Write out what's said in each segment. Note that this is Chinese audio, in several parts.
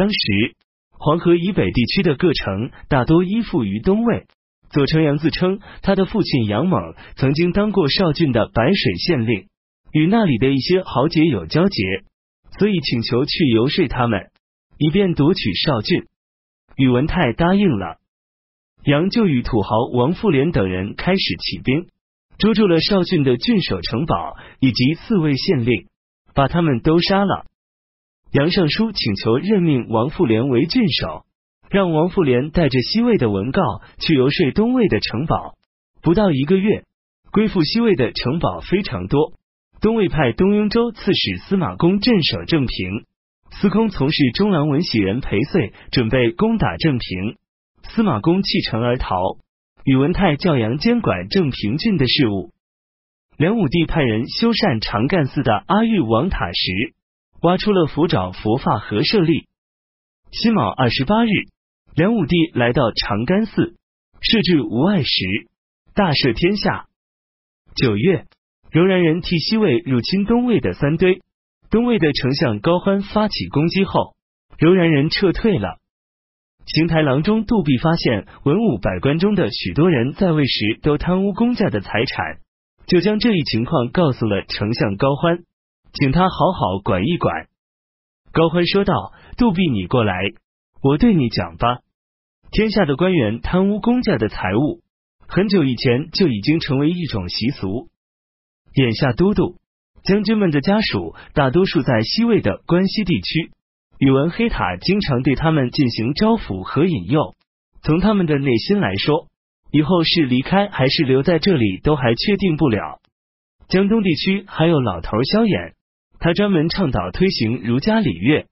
当时黄河以北地区的各城大多依附于东魏。左丞杨自称，他的父亲杨猛曾经当过邵郡的白水县令，与那里的一些豪杰有交结，所以请求去游说他们，以便夺取邵郡。宇文泰答应了，杨就与土豪王富连等人开始起兵，捉住了邵郡的郡守城堡以及四位县令，把他们都杀了。杨尚书请求任命王富连为郡守。让王富连带着西魏的文告去游说东魏的城堡，不到一个月，归附西魏的城堡非常多。东魏派东雍州刺史司马公镇守正平，司空从事中郎文喜人裴遂准备攻打正平，司马公弃城而逃。宇文泰教杨监管正平郡的事务。梁武帝派人修缮长干寺的阿育王塔时，挖出了佛爪佛发和舍利。辛卯二十八日。梁武帝来到长干寺，设置无碍石，大赦天下。九月，柔然人替西魏入侵东魏的三堆，东魏的丞相高欢发起攻击后，柔然人撤退了。邢台郎中杜弼发现文武百官中的许多人在位时都贪污公家的财产，就将这一情况告诉了丞相高欢，请他好好管一管。高欢说道：“杜弼，你过来。”我对你讲吧，天下的官员贪污公家的财物，很久以前就已经成为一种习俗。眼下都督将军们的家属大多数在西魏的关西地区，宇文黑塔经常对他们进行招抚和引诱。从他们的内心来说，以后是离开还是留在这里，都还确定不了。江东地区还有老头萧衍，他专门倡导推行儒家礼乐。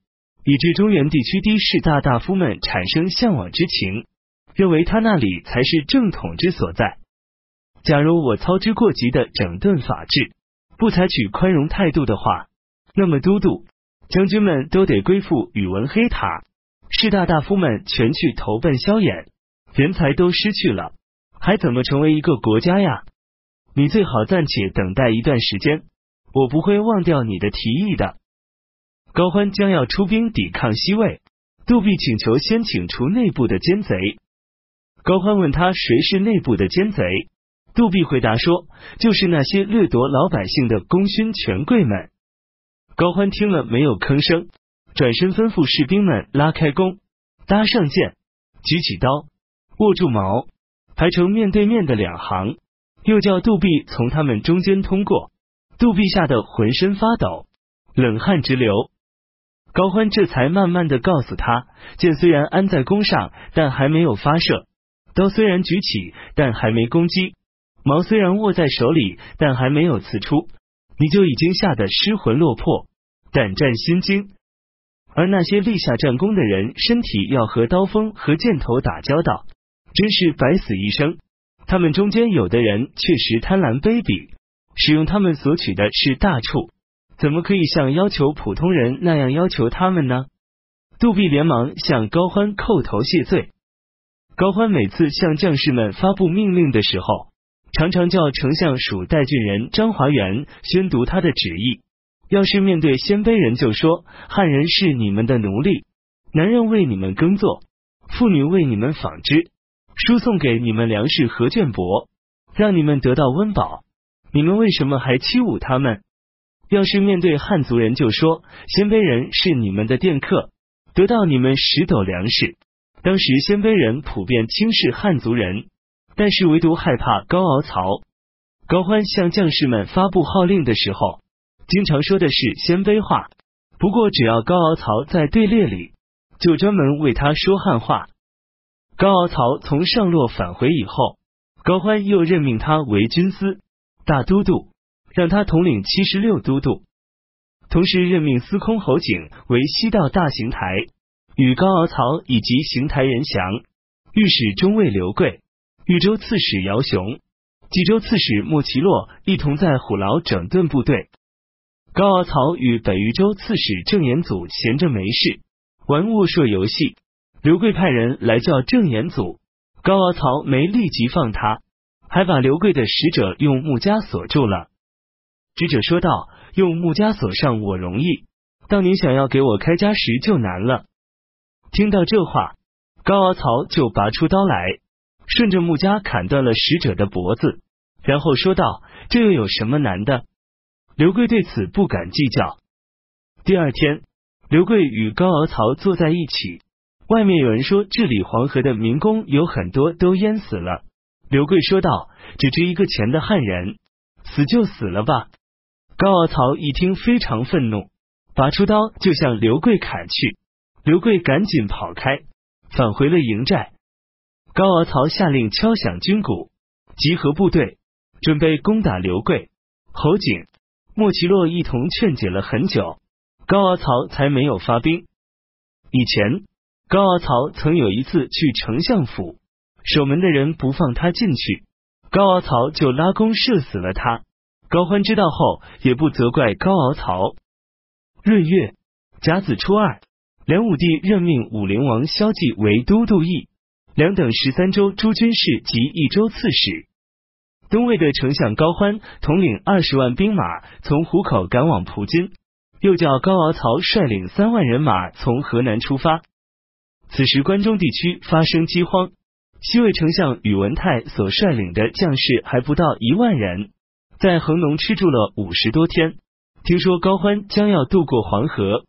以致中原地区的士大大夫们产生向往之情，认为他那里才是正统之所在。假如我操之过急的整顿法治，不采取宽容态度的话，那么都督将军们都得归附宇文黑塔，士大大夫们全去投奔萧衍，人才都失去了，还怎么成为一个国家呀？你最好暂且等待一段时间，我不会忘掉你的提议的。高欢将要出兵抵抗西魏，杜弼请求先请除内部的奸贼。高欢问他谁是内部的奸贼，杜弼回答说，就是那些掠夺老百姓的功勋权贵们。高欢听了没有吭声，转身吩咐士兵们拉开弓，搭上箭，举起刀，握住矛，排成面对面的两行，又叫杜弼从他们中间通过。杜弼吓得浑身发抖，冷汗直流。高欢这才慢慢的告诉他，箭虽然安在弓上，但还没有发射；刀虽然举起，但还没攻击；矛虽然握在手里，但还没有刺出，你就已经吓得失魂落魄、胆战心惊。而那些立下战功的人，身体要和刀锋和箭头打交道，真是百死一生。他们中间有的人确实贪婪卑鄙，使用他们所取的是大处。怎么可以像要求普通人那样要求他们呢？杜弼连忙向高欢叩头谢罪。高欢每次向将士们发布命令的时候，常常叫丞相署代郡人张华元宣读他的旨意。要是面对鲜卑人，就说汉人是你们的奴隶，男人为你们耕作，妇女为你们纺织，输送给你们粮食和绢帛，让你们得到温饱。你们为什么还欺侮他们？要是面对汉族人，就说鲜卑人是你们的佃客，得到你们十斗粮食。当时鲜卑人普遍轻视汉族人，但是唯独害怕高敖曹。高欢向将士们发布号令的时候，经常说的是鲜卑话。不过只要高敖曹在队列里，就专门为他说汉话。高敖曹从上洛返回以后，高欢又任命他为军司大都督。让他统领七十六都督，同时任命司空侯景为西道大行台，与高敖曹以及行台人祥、御史中尉刘贵、豫州刺史姚雄、冀州刺史莫其洛一同在虎牢整顿部队。高敖曹与北豫州刺史郑延祖闲着没事，玩卧射游戏。刘贵派人来叫郑延祖，高敖曹没立即放他，还把刘贵的使者用木枷锁住了。使者说道：“用木枷锁上我容易，当您想要给我开枷时就难了。”听到这话，高敖曹就拔出刀来，顺着木枷砍断了使者的脖子，然后说道：“这又有什么难的？”刘贵对此不敢计较。第二天，刘贵与高敖曹坐在一起，外面有人说治理黄河的民工有很多都淹死了。刘贵说道：“只值一个钱的汉人，死就死了吧。”高敖曹一听非常愤怒，拔出刀就向刘贵砍去。刘贵赶紧跑开，返回了营寨。高敖曹下令敲响军鼓，集合部队，准备攻打刘贵。侯景、莫奇洛一同劝解了很久，高敖曹才没有发兵。以前，高敖曹曾有一次去丞相府，守门的人不放他进去，高敖曹就拉弓射死了他。高欢知道后，也不责怪高敖曹。闰月甲子初二。梁武帝任命武陵王萧纪为都督邑，两等十三州诸军事及益州刺史。东魏的丞相高欢统领二十万兵马从湖口赶往蒲津，又叫高敖曹率领三万人马从河南出发。此时关中地区发生饥荒，西魏丞相宇文泰所率领的将士还不到一万人，在恒农吃住了五十多天。听说高欢将要渡过黄河。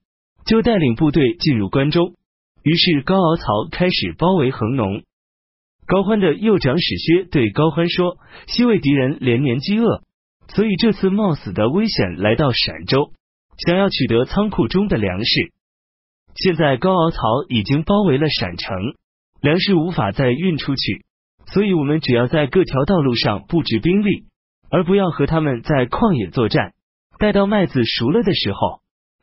就带领部队进入关中，于是高敖曹开始包围恒农。高欢的右长史薛对高欢说：“西魏敌人连年饥饿，所以这次冒死的危险来到陕州，想要取得仓库中的粮食。现在高敖曹已经包围了陕城，粮食无法再运出去，所以我们只要在各条道路上布置兵力，而不要和他们在旷野作战。待到麦子熟了的时候。”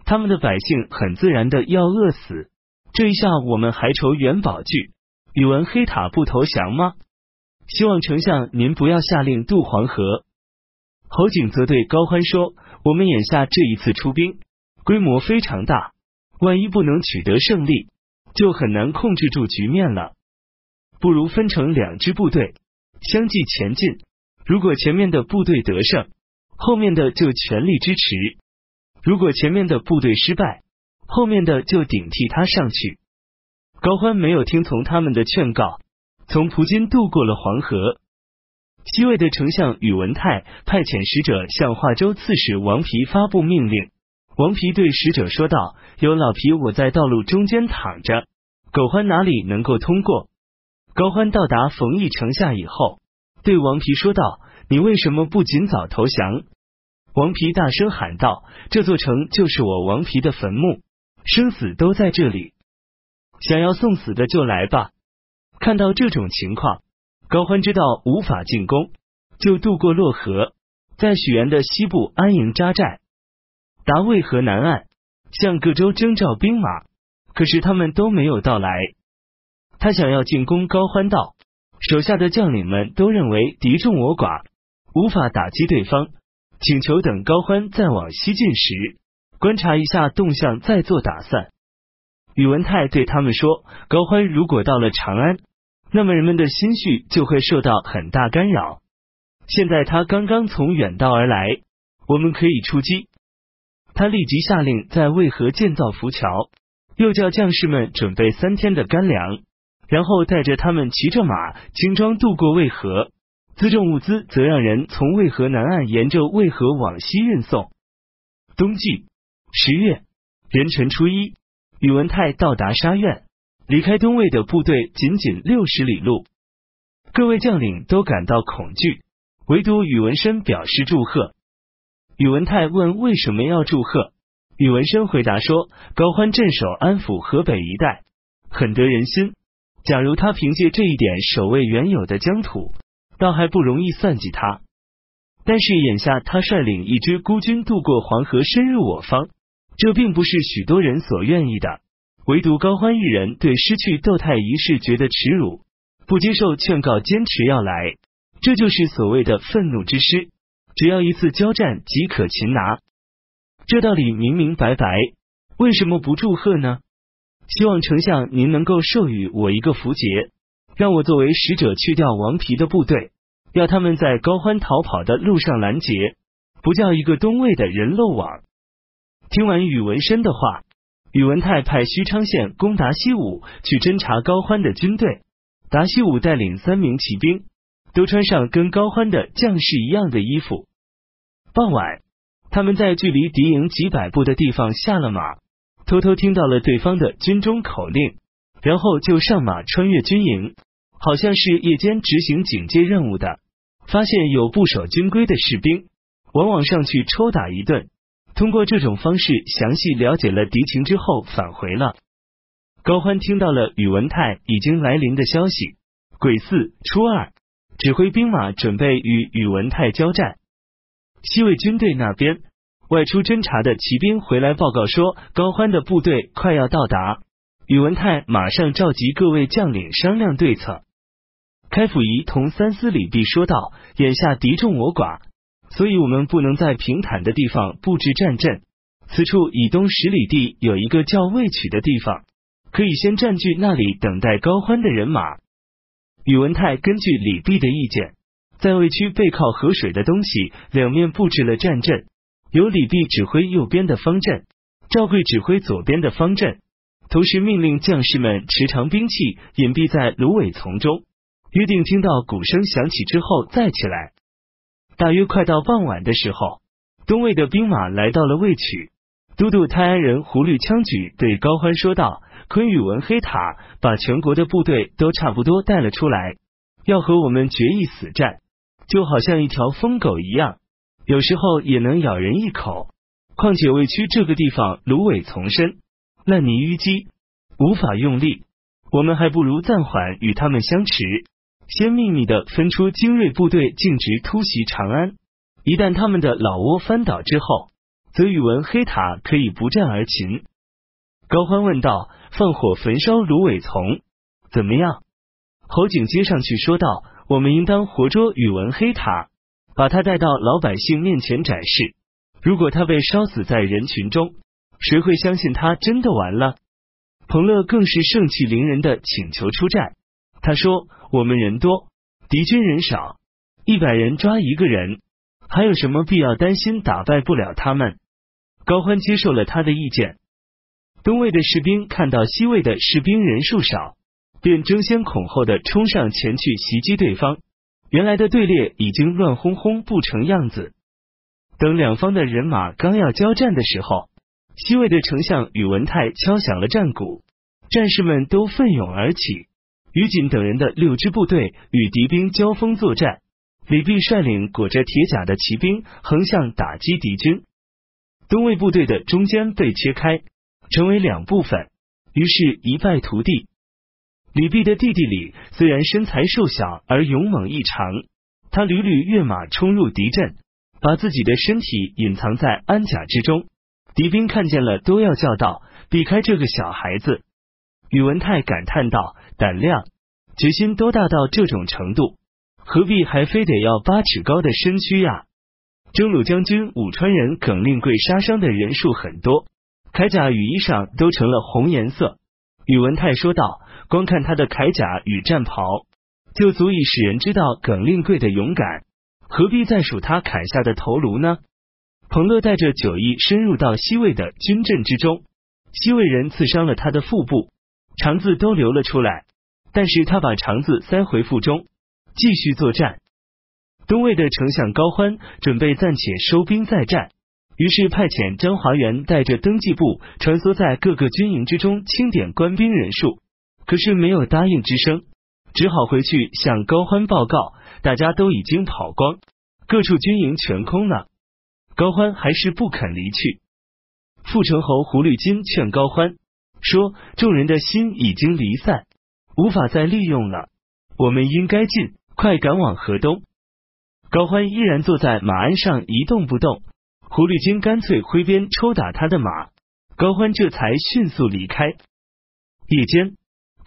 他们的百姓很自然的要饿死，这一下我们还愁元宝具，宇文黑塔不投降吗？希望丞相您不要下令渡黄河。侯景则对高欢说：“我们眼下这一次出兵规模非常大，万一不能取得胜利，就很难控制住局面了。不如分成两支部队相继前进，如果前面的部队得胜，后面的就全力支持。”如果前面的部队失败，后面的就顶替他上去。高欢没有听从他们的劝告，从蒲津渡过了黄河。西魏的丞相宇文泰派遣使者向华州刺史王皮发布命令。王皮对使者说道：“有老皮我在道路中间躺着，狗欢哪里能够通过？”高欢到达冯异城下以后，对王皮说道：“你为什么不尽早投降？”王皮大声喊道：“这座城就是我王皮的坟墓，生死都在这里。想要送死的就来吧！”看到这种情况，高欢知道无法进攻，就渡过洛河，在许源的西部安营扎寨。达渭河南岸，向各州征召兵马，可是他们都没有到来。他想要进攻高欢道，手下的将领们都认为敌众我寡，无法打击对方。请求等高欢再往西进时，观察一下动向，再做打算。宇文泰对他们说：“高欢如果到了长安，那么人们的心绪就会受到很大干扰。现在他刚刚从远道而来，我们可以出击。”他立即下令在渭河建造浮桥，又叫将士们准备三天的干粮，然后带着他们骑着马，轻装渡过渭河。辎重物资则让人从渭河南岸沿着渭河往西运送。冬季十月壬辰初一，宇文泰到达沙苑，离开东魏的部队仅仅六十里路。各位将领都感到恐惧，唯独宇文深表示祝贺。宇文泰问为什么要祝贺，宇文深回答说：高欢镇守安抚河北一带，很得人心。假如他凭借这一点守卫原有的疆土。倒还不容易算计他，但是眼下他率领一支孤军渡过黄河，深入我方，这并不是许多人所愿意的。唯独高欢一人对失去窦太一事觉得耻辱，不接受劝告，坚持要来。这就是所谓的愤怒之师，只要一次交战即可擒拿。这道理明明白白，为什么不祝贺呢？希望丞相您能够授予我一个符节。让我作为使者去掉王皮的部队，要他们在高欢逃跑的路上拦截，不叫一个东魏的人漏网。听完宇文深的话，宇文泰派虚昌县公达西武去侦察高欢的军队。达西武带领三名骑兵，都穿上跟高欢的将士一样的衣服。傍晚，他们在距离敌营几百步的地方下了马，偷偷听到了对方的军中口令，然后就上马穿越军营，好像是夜间执行警戒任务的。发现有不守军规的士兵，往往上去抽打一顿。通过这种方式详细了解了敌情之后，返回了。高欢听到了宇文泰已经来临的消息，癸巳初二，指挥兵马准备与宇文泰交战。西魏军队那边外出侦察的骑兵回来报告说，高欢的部队快要到达。宇文泰马上召集各位将领商量对策。开府仪同三司礼毕说道：“眼下敌众我寡，所以我们不能在平坦的地方布置战阵。此处以东十里地有一个叫魏曲的地方，可以先占据那里，等待高欢的人马。”宇文泰根据李毕的意见。在魏区背靠河水的东西两面布置了战阵，由李弼指挥右边的方阵，赵贵指挥左边的方阵，同时命令将士们持长兵器隐蔽在芦苇丛中，约定听到鼓声响起之后再起来。大约快到傍晚的时候，东魏的兵马来到了魏曲，都督泰安人胡律枪举对高欢说道：“昆宇文黑塔把全国的部队都差不多带了出来，要和我们决一死战。”就好像一条疯狗一样，有时候也能咬人一口。况且魏区这个地方芦苇丛生，烂泥淤积，无法用力。我们还不如暂缓与他们相持，先秘密的分出精锐部队，径直突袭长安。一旦他们的老窝翻倒之后，则宇文黑塔可以不战而擒。高欢问道：“放火焚烧芦苇丛，怎么样？”侯景接上去说道。我们应当活捉宇文黑塔，把他带到老百姓面前展示。如果他被烧死在人群中，谁会相信他真的完了？彭乐更是盛气凌人的请求出战。他说：“我们人多，敌军人少，一百人抓一个人，还有什么必要担心打败不了他们？”高欢接受了他的意见。东魏的士兵看到西魏的士兵人数少。便争先恐后的冲上前去袭击对方，原来的队列已经乱哄哄不成样子。等两方的人马刚要交战的时候，西魏的丞相宇文泰敲响了战鼓，战士们都奋勇而起。于锦等人的六支部队与敌兵交锋作战，李弼率领裹着铁甲的骑兵横向打击敌军。东魏部队的中间被切开，成为两部分，于是一败涂地。李弼的弟弟李虽然身材瘦小而勇猛异常，他屡屡跃马冲入敌阵，把自己的身体隐藏在鞍甲之中。敌兵看见了都要叫道：“避开这个小孩子！”宇文泰感叹道：“胆量、决心都大到这种程度，何必还非得要八尺高的身躯呀？”征虏将军武川人耿令贵杀伤的人数很多，铠甲与衣裳都成了红颜色。宇文泰说道。光看他的铠甲与战袍，就足以使人知道耿令贵的勇敢，何必再数他砍下的头颅呢？彭乐带着酒意深入到西魏的军阵之中，西魏人刺伤了他的腹部，肠子都流了出来，但是他把肠子塞回腹中，继续作战。东魏的丞相高欢准备暂且收兵再战，于是派遣张华元带着登记部穿梭在各个军营之中，清点官兵人数。可是没有答应之声，只好回去向高欢报告，大家都已经跑光，各处军营全空了。高欢还是不肯离去。傅成侯胡律金劝高欢说：“众人的心已经离散，无法再利用了，我们应该进，快赶往河东。”高欢依然坐在马鞍上一动不动。狐狸精干脆挥鞭抽打他的马，高欢这才迅速离开。夜间。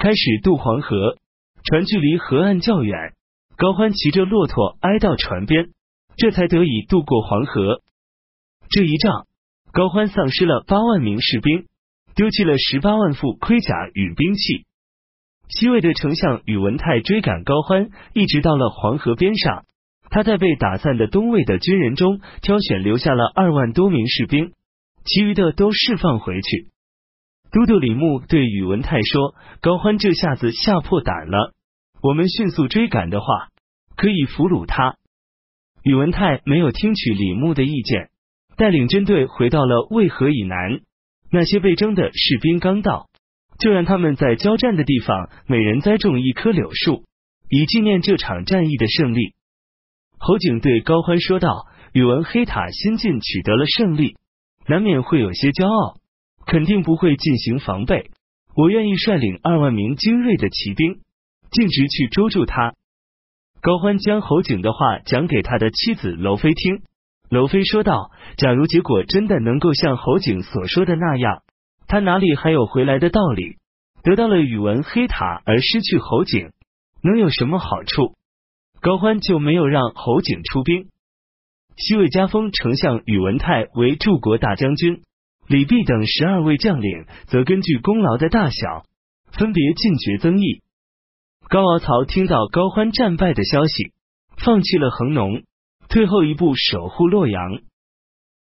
开始渡黄河，船距离河岸较远，高欢骑着骆驼挨到船边，这才得以渡过黄河。这一仗，高欢丧失了八万名士兵，丢弃了十八万副盔甲与兵器。西魏的丞相宇文泰追赶高欢，一直到了黄河边上，他在被打散的东魏的军人中挑选留下了二万多名士兵，其余的都释放回去。都督李牧对宇文泰说：“高欢这下子吓破胆了，我们迅速追赶的话，可以俘虏他。”宇文泰没有听取李牧的意见，带领军队回到了渭河以南。那些被征的士兵刚到，就让他们在交战的地方每人栽种一棵柳树，以纪念这场战役的胜利。侯景对高欢说道：“宇文黑塔新晋取得了胜利，难免会有些骄傲，肯定不会进行防备。我愿意率领二万名精锐的骑兵，径直去捉住他。”高欢将侯景的话讲给他的妻子娄妃听。娄妃说道：“假如结果真的能够像侯景所说的那样，他哪里还有回来的道理？得到了宇文黑塔而失去侯景，能有什么好处？”高欢就没有让侯景出兵。西魏加封丞相宇文泰为柱国大将军，李弼等十二位将领则根据功劳的大小，分别进爵增邑。高敖曹听到高欢战败的消息，放弃了恒农，退后一步守护洛阳。